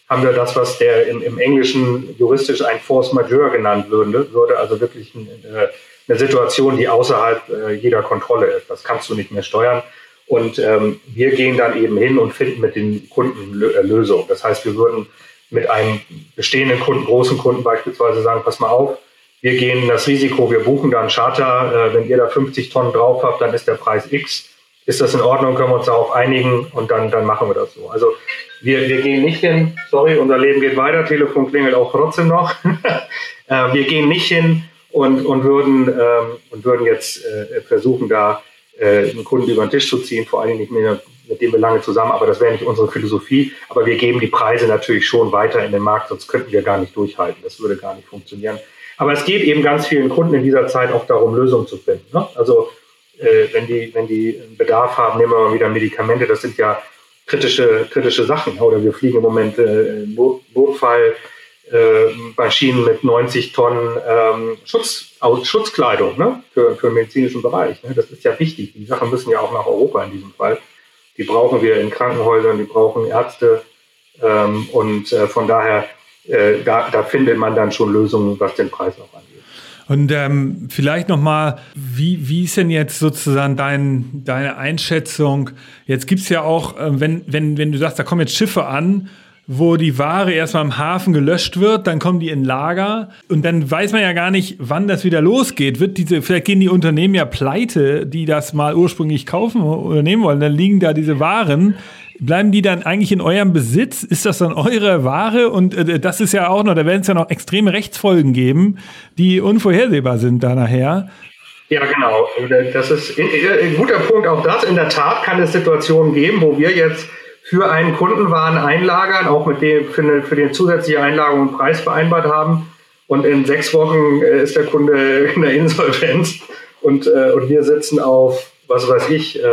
haben wir das, was der im, im Englischen juristisch ein Force Majeure genannt würde, würde also wirklich eine, eine Situation, die außerhalb äh, jeder Kontrolle ist. Das kannst du nicht mehr steuern. Und ähm, wir gehen dann eben hin und finden mit den Kunden äh, Lösungen. Das heißt, wir würden mit einem bestehenden Kunden, großen Kunden beispielsweise sagen, pass mal auf, wir gehen das Risiko, wir buchen da einen Charter, äh, wenn ihr da 50 Tonnen drauf habt, dann ist der Preis X. Ist das in Ordnung, können wir uns darauf einigen und dann, dann machen wir das so. Also wir, wir gehen nicht hin, sorry, unser Leben geht weiter, Telefon klingelt auch trotzdem noch. äh, wir gehen nicht hin und, und, würden, ähm, und würden jetzt äh, versuchen, da äh, einen Kunden über den Tisch zu ziehen, vor allen Dingen nicht mehr mit dem wir lange zusammen, aber das wäre nicht unsere Philosophie. Aber wir geben die Preise natürlich schon weiter in den Markt, sonst könnten wir gar nicht durchhalten. Das würde gar nicht funktionieren. Aber es geht eben ganz vielen Kunden in dieser Zeit auch darum, Lösungen zu finden. Ne? Also äh, wenn, die, wenn die Bedarf haben, nehmen wir mal wieder Medikamente, das sind ja kritische, kritische Sachen. Oder wir fliegen im Moment äh, Not, Notfall. Äh, mit 90 Tonnen ähm, Schutz, aus, Schutzkleidung ne? für, für den medizinischen Bereich. Ne? Das ist ja wichtig. Die Sachen müssen ja auch nach Europa in diesem Fall. Die brauchen wir in Krankenhäusern, die brauchen Ärzte. Ähm, und äh, von daher, äh, da, da findet man dann schon Lösungen, was den Preis auch angeht. Und ähm, vielleicht nochmal, wie, wie ist denn jetzt sozusagen dein, deine Einschätzung? Jetzt gibt's ja auch, äh, wenn, wenn, wenn du sagst, da kommen jetzt Schiffe an, wo die Ware erstmal im Hafen gelöscht wird, dann kommen die in Lager und dann weiß man ja gar nicht, wann das wieder losgeht. Wird diese, vielleicht gehen die Unternehmen ja pleite, die das mal ursprünglich kaufen oder nehmen wollen, dann liegen da diese Waren Bleiben die dann eigentlich in eurem Besitz? Ist das dann eure Ware? Und äh, das ist ja auch noch, da werden es ja noch extreme Rechtsfolgen geben, die unvorhersehbar sind da nachher. Ja, genau. Das ist ein guter Punkt. Auch das. In der Tat kann es Situationen geben, wo wir jetzt für einen Kundenwaren einlagern, auch mit dem für, eine, für den zusätzliche Einlagerung einen Preis vereinbart haben. Und in sechs Wochen äh, ist der Kunde in der Insolvenz und, äh, und wir sitzen auf, was weiß ich,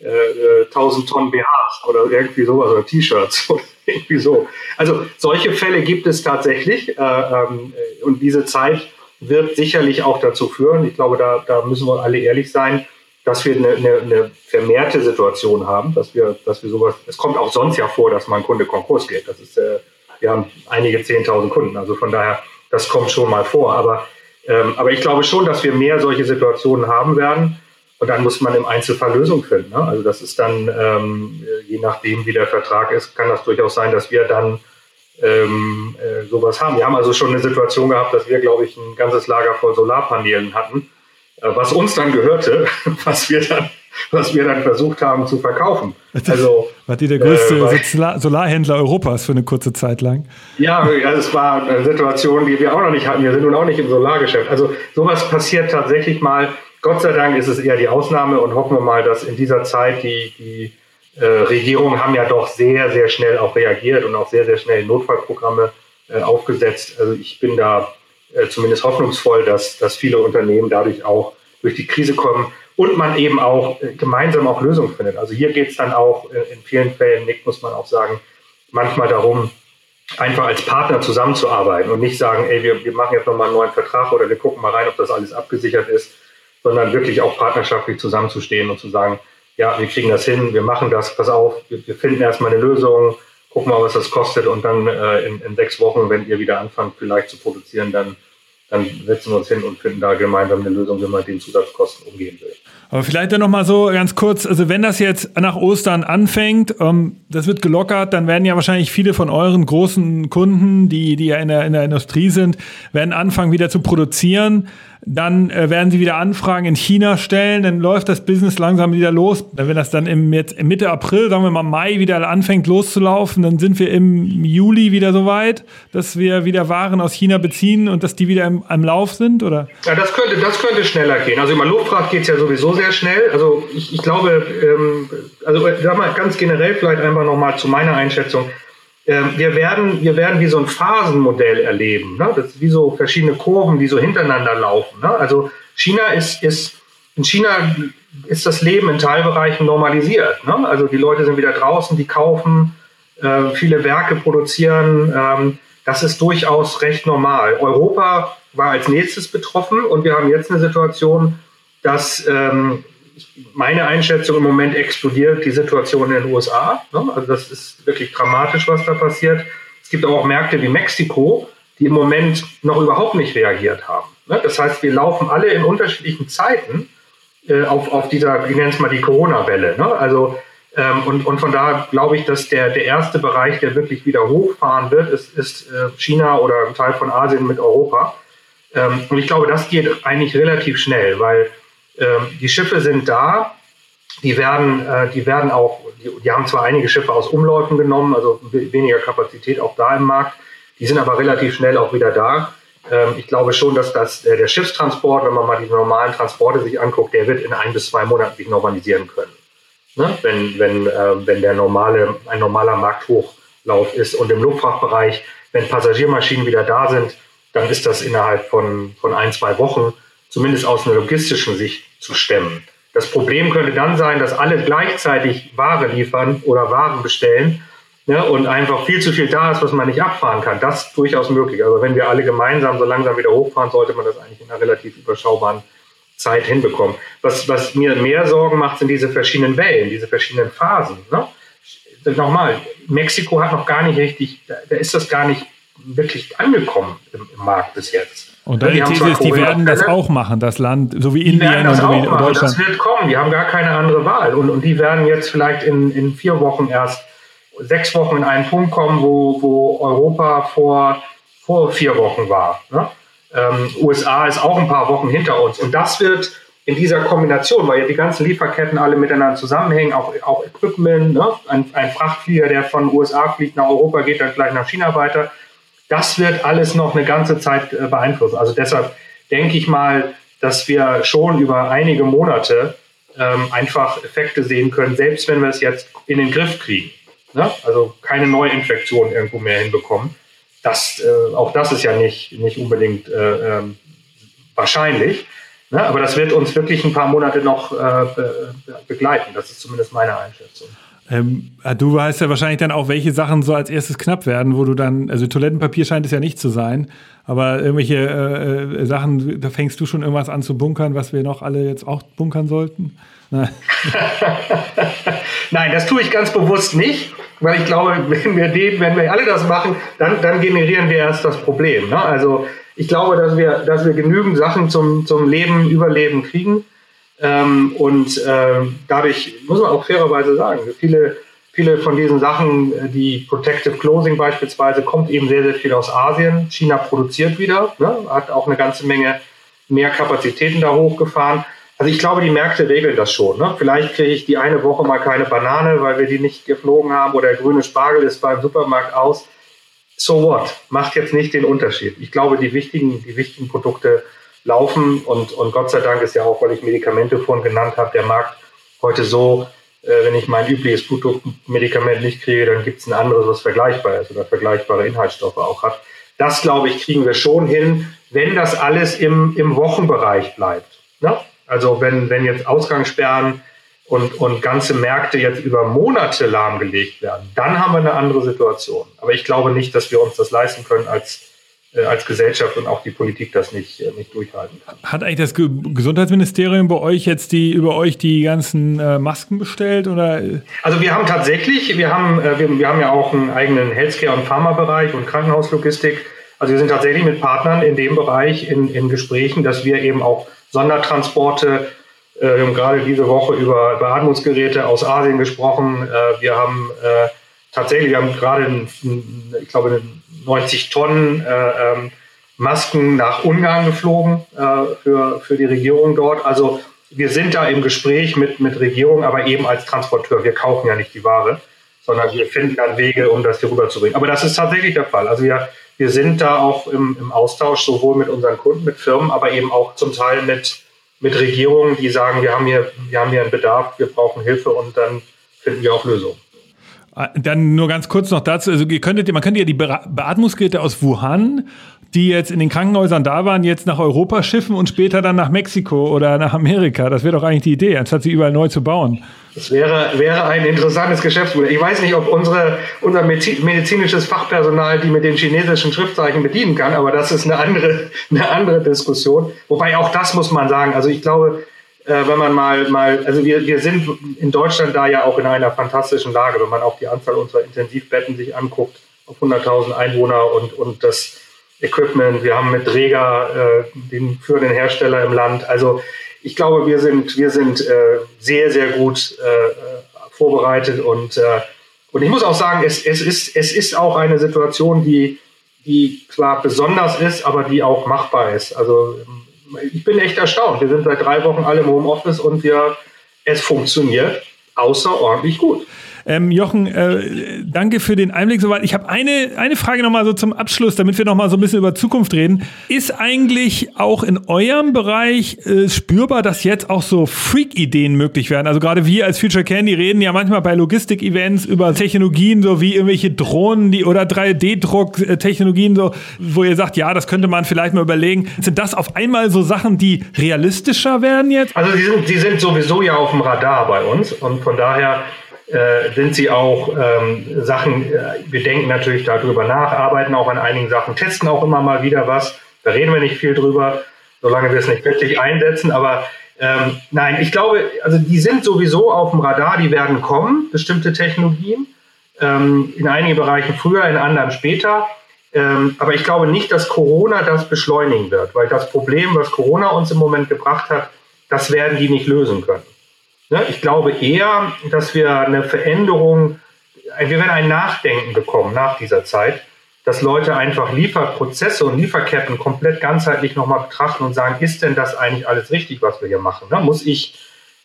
äh, äh, 1000 Tonnen BHs oder irgendwie sowas oder T-Shirts oder irgendwie so. Also solche Fälle gibt es tatsächlich äh, ähm, und diese Zeit wird sicherlich auch dazu führen, ich glaube, da, da müssen wir alle ehrlich sein, dass wir eine, eine, eine vermehrte Situation haben, dass wir, dass wir sowas, es kommt auch sonst ja vor, dass mal ein Kunde Konkurs geht. Das ist, äh, wir haben einige 10.000 Kunden, also von daher, das kommt schon mal vor. Aber, ähm, aber ich glaube schon, dass wir mehr solche Situationen haben werden. Und dann muss man im Einzelfall Lösungen finden. Ne? Also das ist dann, ähm, je nachdem, wie der Vertrag ist, kann das durchaus sein, dass wir dann ähm, äh, sowas haben. Wir haben also schon eine Situation gehabt, dass wir, glaube ich, ein ganzes Lager voll Solarpanelen hatten was uns dann gehörte, was wir dann, was wir dann versucht haben zu verkaufen. Also war die der größte äh, Solarhändler Europas für eine kurze Zeit lang? Ja, ja, es war eine Situation, die wir auch noch nicht hatten. Wir sind nun auch nicht im Solargeschäft. Also sowas passiert tatsächlich mal. Gott sei Dank ist es eher die Ausnahme und hoffen wir mal, dass in dieser Zeit die, die äh, Regierungen haben ja doch sehr, sehr schnell auch reagiert und auch sehr, sehr schnell Notfallprogramme äh, aufgesetzt. Also ich bin da äh, zumindest hoffnungsvoll, dass, dass viele Unternehmen dadurch auch durch die Krise kommen und man eben auch äh, gemeinsam auch Lösungen findet. Also hier geht es dann auch äh, in vielen Fällen, Nick, muss man auch sagen, manchmal darum, einfach als Partner zusammenzuarbeiten und nicht sagen, ey, wir, wir machen jetzt nochmal einen neuen Vertrag oder wir gucken mal rein, ob das alles abgesichert ist, sondern wirklich auch partnerschaftlich zusammenzustehen und zu sagen, ja, wir kriegen das hin, wir machen das, pass auf, wir, finden erstmal eine Lösung, gucken mal, was das kostet und dann äh, in, in sechs Wochen, wenn ihr wieder anfangt, vielleicht zu produzieren, dann dann setzen wir uns hin und finden da gemeinsam eine Lösung, wie man den Zusatzkosten umgehen will. Aber vielleicht dann nochmal so ganz kurz, also wenn das jetzt nach Ostern anfängt, ähm, das wird gelockert, dann werden ja wahrscheinlich viele von euren großen Kunden, die, die ja in der, in der Industrie sind, werden anfangen wieder zu produzieren. Dann äh, werden sie wieder Anfragen in China stellen, dann läuft das Business langsam wieder los. Wenn das dann im, jetzt Mitte April, sagen wir mal Mai, wieder anfängt loszulaufen, dann sind wir im Juli wieder so weit, dass wir wieder Waren aus China beziehen und dass die wieder im, im Lauf sind, oder? Ja, das könnte, das könnte schneller gehen. Also über Luftfracht geht es ja sowieso sehr schnell. Also ich, ich glaube, ähm, also sag mal ganz generell vielleicht einfach nochmal zu meiner Einschätzung. Ähm, wir, werden, wir werden wie so ein Phasenmodell erleben. Ne? Das ist wie so verschiedene Kurven, die so hintereinander laufen. Ne? Also China ist, ist, in China ist das Leben in Teilbereichen normalisiert. Ne? Also die Leute sind wieder draußen, die kaufen, äh, viele Werke produzieren. Ähm, das ist durchaus recht normal. Europa war als nächstes betroffen und wir haben jetzt eine Situation, dass ähm, meine Einschätzung im Moment explodiert die Situation in den USA. Ne? Also das ist wirklich dramatisch, was da passiert. Es gibt auch Märkte wie Mexiko, die im Moment noch überhaupt nicht reagiert haben. Ne? Das heißt, wir laufen alle in unterschiedlichen Zeiten äh, auf, auf dieser, ich nenne es mal die Corona-Welle. Ne? Also ähm, und, und von daher glaube ich, dass der, der erste Bereich, der wirklich wieder hochfahren wird, ist, ist äh, China oder ein Teil von Asien mit Europa. Ähm, und ich glaube, das geht eigentlich relativ schnell, weil die Schiffe sind da, die werden, äh, die werden auch, die, die, haben zwar einige Schiffe aus Umläufen genommen, also weniger Kapazität auch da im Markt, die sind aber relativ schnell auch wieder da. Ähm, ich glaube schon, dass das, äh, der Schiffstransport, wenn man mal die normalen Transporte sich anguckt, der wird in ein bis zwei Monaten sich normalisieren können. Ne? Wenn, wenn, äh, wenn der normale, ein normaler Markthochlauf ist. Und im Luftfrachtbereich, wenn Passagiermaschinen wieder da sind, dann ist das innerhalb von, von ein, zwei Wochen zumindest aus einer logistischen Sicht zu stemmen. Das Problem könnte dann sein, dass alle gleichzeitig Ware liefern oder Waren bestellen ne, und einfach viel zu viel da ist, was man nicht abfahren kann. Das ist durchaus möglich. Aber wenn wir alle gemeinsam so langsam wieder hochfahren, sollte man das eigentlich in einer relativ überschaubaren Zeit hinbekommen. Was, was mir mehr Sorgen macht, sind diese verschiedenen Wellen, diese verschiedenen Phasen. Ne? Nochmal, Mexiko hat noch gar nicht richtig, da ist das gar nicht wirklich angekommen im, im Markt bis jetzt. Und dann die These ist, die werden das auch machen, das Land, so wie Indien und so wie Deutschland. Das wird kommen, die haben gar keine andere Wahl. Und, und die werden jetzt vielleicht in, in vier Wochen erst, sechs Wochen in einen Punkt kommen, wo, wo Europa vor, vor vier Wochen war. Ne? Ähm, USA ist auch ein paar Wochen hinter uns. Und das wird in dieser Kombination, weil ja die ganzen Lieferketten alle miteinander zusammenhängen, auch, auch Equipment, ne? ein, ein Frachtflieger, der von USA fliegt nach Europa, geht dann gleich nach China weiter das wird alles noch eine ganze Zeit äh, beeinflussen. Also deshalb denke ich mal, dass wir schon über einige Monate ähm, einfach Effekte sehen können, selbst wenn wir es jetzt in den Griff kriegen. Ne? Also keine Neuinfektion irgendwo mehr hinbekommen. Das, äh, auch das ist ja nicht, nicht unbedingt äh, ähm, wahrscheinlich. Ne? Aber das wird uns wirklich ein paar Monate noch äh, begleiten. Das ist zumindest meine Einschätzung. Ähm, ah, du weißt ja wahrscheinlich dann auch, welche Sachen so als erstes knapp werden, wo du dann, also Toilettenpapier scheint es ja nicht zu sein, aber irgendwelche äh, äh Sachen, da fängst du schon irgendwas an zu bunkern, was wir noch alle jetzt auch bunkern sollten? Nein, das tue ich ganz bewusst nicht, weil ich glaube, wenn wir den, wenn wir alle das machen, dann, dann generieren wir erst das Problem. Ne? Also ich glaube, dass wir, dass wir genügend Sachen zum, zum Leben, Überleben kriegen. Ähm, und äh, dadurch muss man auch fairerweise sagen, viele, viele von diesen Sachen, äh, die Protective Closing beispielsweise, kommt eben sehr, sehr viel aus Asien. China produziert wieder, ne, hat auch eine ganze Menge mehr Kapazitäten da hochgefahren. Also ich glaube, die Märkte regeln das schon. Ne? Vielleicht kriege ich die eine Woche mal keine Banane, weil wir die nicht geflogen haben oder der grüne Spargel ist beim Supermarkt aus. So what? Macht jetzt nicht den Unterschied. Ich glaube, die wichtigen, die wichtigen Produkte laufen und, und Gott sei Dank ist ja auch, weil ich Medikamente vorhin genannt habe, der Markt heute so, äh, wenn ich mein übliches Blutdruckmedikament nicht kriege, dann gibt es ein anderes, was vergleichbar ist oder vergleichbare Inhaltsstoffe auch hat. Das, glaube ich, kriegen wir schon hin, wenn das alles im, im Wochenbereich bleibt. Ne? Also wenn, wenn jetzt Ausgangssperren und, und ganze Märkte jetzt über Monate lahmgelegt werden, dann haben wir eine andere Situation. Aber ich glaube nicht, dass wir uns das leisten können als als Gesellschaft und auch die Politik das nicht, äh, nicht durchhalten kann. Hat eigentlich das Gesundheitsministerium bei euch jetzt die über euch die ganzen äh, Masken bestellt oder? Also wir haben tatsächlich, wir haben, äh, wir, wir haben ja auch einen eigenen Healthcare- und Pharmabereich und Krankenhauslogistik. Also wir sind tatsächlich mit Partnern in dem Bereich in, in Gesprächen, dass wir eben auch Sondertransporte äh, wir haben gerade diese Woche über Beatmungsgeräte aus Asien gesprochen. Äh, wir haben äh, tatsächlich, wir haben gerade, ein, ich glaube, 90 Tonnen äh, ähm, Masken nach Ungarn geflogen äh, für, für die Regierung dort. Also wir sind da im Gespräch mit, mit Regierung, aber eben als Transporteur. Wir kaufen ja nicht die Ware, sondern wir finden dann Wege, um das hier rüberzubringen. Aber das ist tatsächlich der Fall. Also wir, wir sind da auch im, im Austausch, sowohl mit unseren Kunden, mit Firmen, aber eben auch zum Teil mit, mit Regierungen, die sagen, wir haben, hier, wir haben hier einen Bedarf, wir brauchen Hilfe und dann finden wir auch Lösungen. Ah, dann nur ganz kurz noch dazu, also ihr könntet, man könnte ja die Beatmungsgeräte aus Wuhan, die jetzt in den Krankenhäusern da waren, jetzt nach Europa schiffen und später dann nach Mexiko oder nach Amerika. Das wäre doch eigentlich die Idee, anstatt sie überall neu zu bauen. Das wäre, wäre ein interessantes Geschäftsmodell. Ich weiß nicht, ob unsere, unser medizinisches Fachpersonal die mit den chinesischen Schriftzeichen bedienen kann, aber das ist eine andere, eine andere Diskussion. Wobei auch das muss man sagen. Also ich glaube, äh, wenn man mal, mal, also wir, wir sind in Deutschland da ja auch in einer fantastischen Lage, wenn man auch die Anzahl unserer Intensivbetten sich anguckt, auf 100.000 Einwohner und, und das Equipment. Wir haben mit Träger äh, den führenden Hersteller im Land. Also ich glaube, wir sind, wir sind äh, sehr, sehr gut äh, vorbereitet und, äh, und ich muss auch sagen, es, es, ist, es ist auch eine Situation, die, die zwar besonders ist, aber die auch machbar ist. Also ich bin echt erstaunt. Wir sind seit drei Wochen alle im Homeoffice und wir, es funktioniert außerordentlich gut. Ähm, Jochen, äh, danke für den Einblick soweit. Ich habe eine, eine Frage nochmal so zum Abschluss, damit wir nochmal so ein bisschen über Zukunft reden. Ist eigentlich auch in eurem Bereich äh, spürbar, dass jetzt auch so Freak-Ideen möglich werden? Also gerade wir als Future Candy reden ja manchmal bei Logistik-Events über Technologien, so wie irgendwelche Drohnen die, oder 3D-Druck-Technologien, so, wo ihr sagt, ja, das könnte man vielleicht mal überlegen. Sind das auf einmal so Sachen, die realistischer werden jetzt? Also die sind, die sind sowieso ja auf dem Radar bei uns und von daher äh, sind sie auch ähm, Sachen, äh, wir denken natürlich darüber nach, arbeiten auch an einigen Sachen, testen auch immer mal wieder was. Da reden wir nicht viel drüber, solange wir es nicht wirklich einsetzen. Aber ähm, nein, ich glaube, also die sind sowieso auf dem Radar, die werden kommen, bestimmte Technologien. Ähm, in einigen Bereichen früher, in anderen später. Ähm, aber ich glaube nicht, dass Corona das beschleunigen wird, weil das Problem, was Corona uns im Moment gebracht hat, das werden die nicht lösen können. Ne? Ich glaube eher, dass wir eine Veränderung, wir werden ein Nachdenken bekommen nach dieser Zeit, dass Leute einfach Lieferprozesse und Lieferketten komplett ganzheitlich nochmal betrachten und sagen, ist denn das eigentlich alles richtig, was wir hier machen? Ne? Muss ich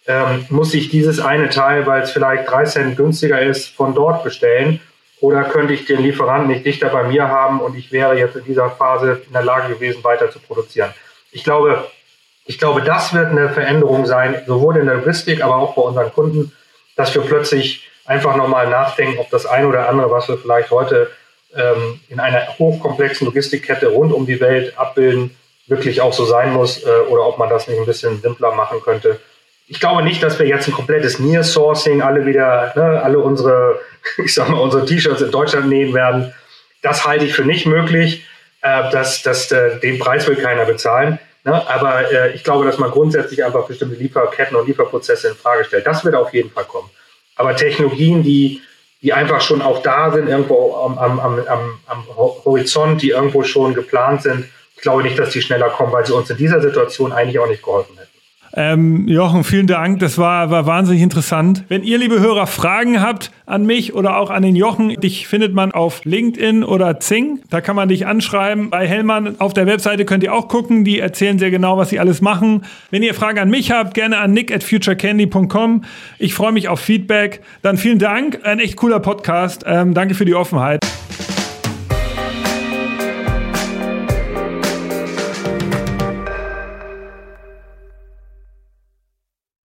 ähm, muss ich dieses eine Teil, weil es vielleicht drei Cent günstiger ist, von dort bestellen? Oder könnte ich den Lieferanten nicht dichter bei mir haben und ich wäre jetzt in dieser Phase in der Lage gewesen, weiter zu produzieren? Ich glaube, ich glaube, das wird eine Veränderung sein, sowohl in der Logistik, aber auch bei unseren Kunden, dass wir plötzlich einfach nochmal nachdenken, ob das eine oder andere, was wir vielleicht heute ähm, in einer hochkomplexen Logistikkette rund um die Welt abbilden, wirklich auch so sein muss äh, oder ob man das nicht ein bisschen simpler machen könnte. Ich glaube nicht, dass wir jetzt ein komplettes Near Sourcing alle wieder, ne, alle unsere, ich sag mal, unsere T-Shirts in Deutschland nähen werden. Das halte ich für nicht möglich. Äh, das, das, äh, den Preis will keiner bezahlen. Ne? Aber äh, ich glaube, dass man grundsätzlich einfach bestimmte Lieferketten und Lieferprozesse in Frage stellt. Das wird auf jeden Fall kommen. Aber Technologien, die, die einfach schon auch da sind, irgendwo am, am, am, am Horizont, die irgendwo schon geplant sind, ich glaube nicht, dass die schneller kommen, weil sie uns in dieser Situation eigentlich auch nicht geholfen hätten. Ähm, Jochen, vielen Dank. Das war, war wahnsinnig interessant. Wenn ihr, liebe Hörer, Fragen habt an mich oder auch an den Jochen, dich findet man auf LinkedIn oder Zing. Da kann man dich anschreiben. Bei Hellmann auf der Webseite könnt ihr auch gucken. Die erzählen sehr genau, was sie alles machen. Wenn ihr Fragen an mich habt, gerne an nick at futurecandy.com. Ich freue mich auf Feedback. Dann vielen Dank. Ein echt cooler Podcast. Ähm, danke für die Offenheit.